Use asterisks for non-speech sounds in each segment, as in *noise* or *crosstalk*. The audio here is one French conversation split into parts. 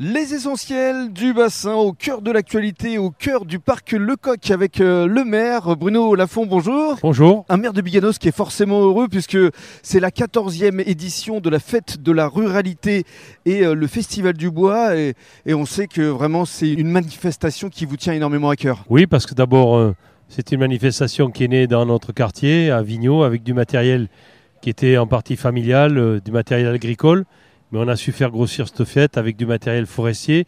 Les essentiels du bassin au cœur de l'actualité, au cœur du parc Lecoq avec euh, le maire Bruno Lafont, bonjour. Bonjour. Un maire de Biganos qui est forcément heureux puisque c'est la 14e édition de la fête de la ruralité et euh, le festival du bois et, et on sait que vraiment c'est une manifestation qui vous tient énormément à cœur. Oui, parce que d'abord, euh, c'est une manifestation qui est née dans notre quartier, à Vigneault, avec du matériel qui était en partie familial, du matériel agricole. Mais on a su faire grossir cette fête avec du matériel forestier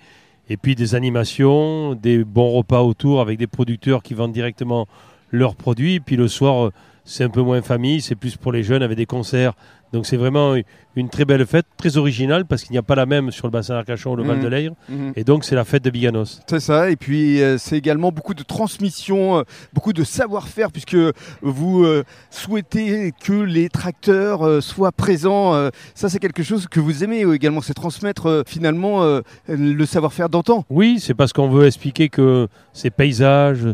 et puis des animations, des bons repas autour avec des producteurs qui vendent directement leurs produits. Puis le soir, c'est un peu moins famille, c'est plus pour les jeunes avec des concerts. Donc c'est vraiment une très belle fête, très originale parce qu'il n'y a pas la même sur le bassin d'Arcachon ou le Val de Leyre. Mhm. Et donc c'est la fête de Biganos. C'est ça, et puis euh, c'est également beaucoup de transmission, euh, beaucoup de savoir-faire, puisque vous euh, souhaitez que les tracteurs soient présents. ça, c'est quelque chose que vous aimez également, c'est transmettre finalement le savoir-faire d'antan. Oui, c'est parce qu'on veut expliquer que ces paysages,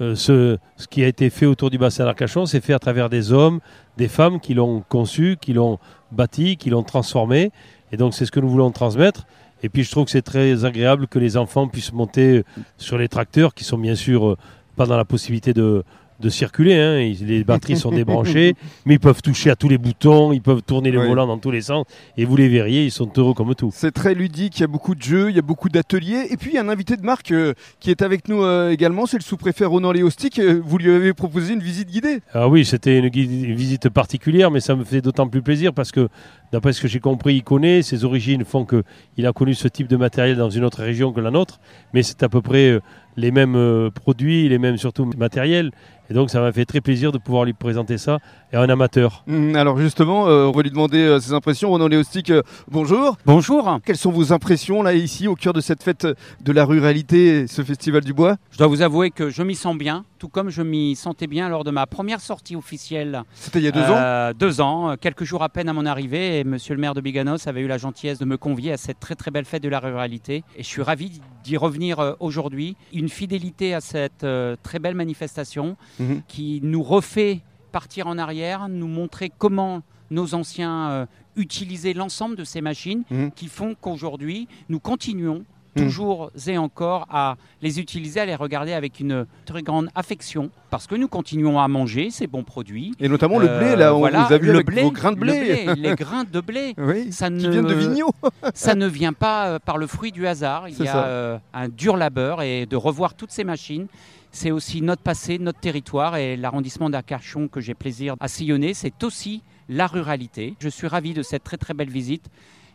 euh, ce, ce qui a été fait autour du bassin d'Arcachon, c'est fait à travers des hommes, des femmes qui l'ont conçu, qui l'ont bâti, qui l'ont transformé. Et donc c'est ce que nous voulons transmettre. Et puis je trouve que c'est très agréable que les enfants puissent monter sur les tracteurs, qui sont bien sûr euh, pas dans la possibilité de, de circuler. hein. Ils- Les batteries sont débranchées, *laughs* mais ils peuvent toucher à tous les boutons, ils peuvent tourner les Oui. volants dans tous les sens. Et vous les verriez, ils sont heureux comme tout. C'est très ludique, il y a beaucoup de jeux, il y a beaucoup d'ateliers. Et puis il y a un invité de marque euh, qui est avec nous euh, également, c'est le sous-préfet Ronan Léostic. Euh, Vous lui avez proposé une visite guidée. Ah oui, c'était une, une visite particulière, mais ça me fait d'autant plus plaisir parce que, d'après ce que j'ai compris, il connaît, ses origines font qu'il a connu ce type de matériel dans une autre région que la nôtre, mais c'est à peu près euh, les mêmes euh, produits, les mêmes surtout matériels. Et donc ça m'a fait très plaisir de pouvoir lui présenter ça et un amateur. Hum, Alors justement, euh, on va lui demander euh, ses impressions. Ronan Léostic, euh, bonjour. Bonjour, Quelles sont vos impressions là ici au cœur de cette fête de la ruralité, ce festival du bois? Je dois vous avouer que je m'y sens bien, tout comme je m'y sentais bien lors de ma première sortie officielle. C'était il y a deux ans Euh, Deux ans, euh, quelques jours à peine à mon arrivée, et monsieur le maire de Biganos avait eu la gentillesse de me convier à cette très très belle fête de la ruralité. Et je suis ravi d'y revenir euh, aujourd'hui. Une fidélité à cette très belle manifestation Mhm. qui nous refait partir en arrière, nous montrer comment nos anciens euh, utilisaient l'ensemble de ces machines Mhm. qui font qu'aujourd'hui, nous continuons Mhm. toujours et encore à les utiliser, à les regarder avec une très grande affection, parce que nous continuons à manger ces bons produits. Et notamment le Euh, blé, là, on voilà, vous a vu le avec blé, vos grains de le blé. les grains de blé. *laughs* Oui, Ça qui ne, viennent de Vigneault. *laughs* ça ne vient pas euh, par le fruit du hasard. Il y a euh, un dur labeur et de revoir toutes ces machines. C'est aussi notre passé, notre territoire et l'arrondissement d'Arcachon que j'ai plaisir à sillonner. C'est aussi la ruralité. Je suis ravi de cette très très belle visite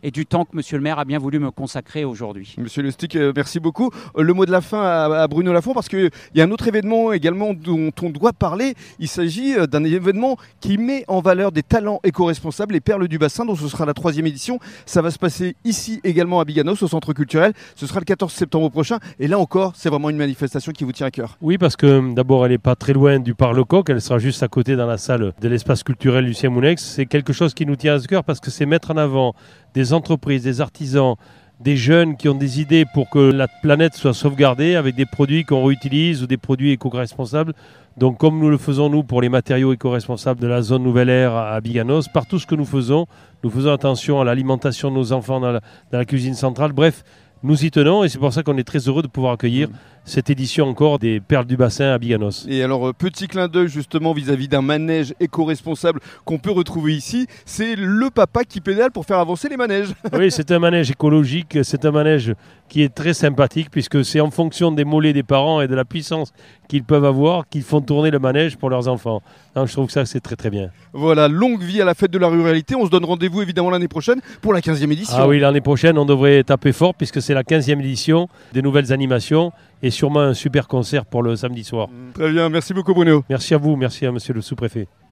et du temps que Monsieur le maire a bien voulu me consacrer aujourd'hui. Monsieur Le Stick, euh, merci beaucoup. Euh, Le mot de la fin à, à Bruno Lafont, parce qu'il y a un autre événement également dont on doit parler. Il s'agit euh, d'un événement qui met en valeur des talents éco-responsables, les perles du bassin, dont ce sera la troisième édition. Ça va se passer ici également à Biganos, au centre culturel. Ce sera le 14 septembre prochain. Et là encore, c'est vraiment une manifestation qui vous tient à cœur. Oui, parce que d'abord, elle n'est pas très loin du Parlecoq, elle sera juste à côté dans la salle de l'espace culturel Lucien Mounex. C'est quelque chose qui nous tient à cœur parce que c'est mettre en avant des entreprises, des artisans, des jeunes qui ont des idées pour que la planète soit sauvegardée avec des produits qu'on réutilise ou des produits éco-responsables. Donc comme nous le faisons nous pour les matériaux éco-responsables de la zone Nouvelle Aire à Biganos, par tout ce que nous faisons, nous faisons attention à l'alimentation de nos enfants dans la, dans la cuisine centrale. Bref, nous y tenons et c'est pour ça qu'on est très heureux de pouvoir accueillir cette édition encore des Perles du Bassin à Biganos. Et alors, euh, petit clin d'œil justement vis-à-vis d'un manège éco-responsable qu'on peut retrouver ici, c'est le papa qui pédale pour faire avancer les manèges. *laughs* Oui, c'est un manège écologique, c'est un manège qui est très sympathique puisque c'est en fonction des mollets des parents et de la puissance qu'ils peuvent avoir qu'ils font tourner le manège pour leurs enfants. Donc, je trouve que ça c'est très très bien. Voilà, longue vie à la fête de la ruralité. On se donne rendez-vous évidemment l'année prochaine pour la 15e édition. Ah oui, l'année prochaine on devrait taper fort puisque c'est la 15e édition des nouvelles animations et sûrement un super concert pour le samedi soir. Très bien, merci beaucoup Bruno. Merci à vous, merci à monsieur le sous-préfet.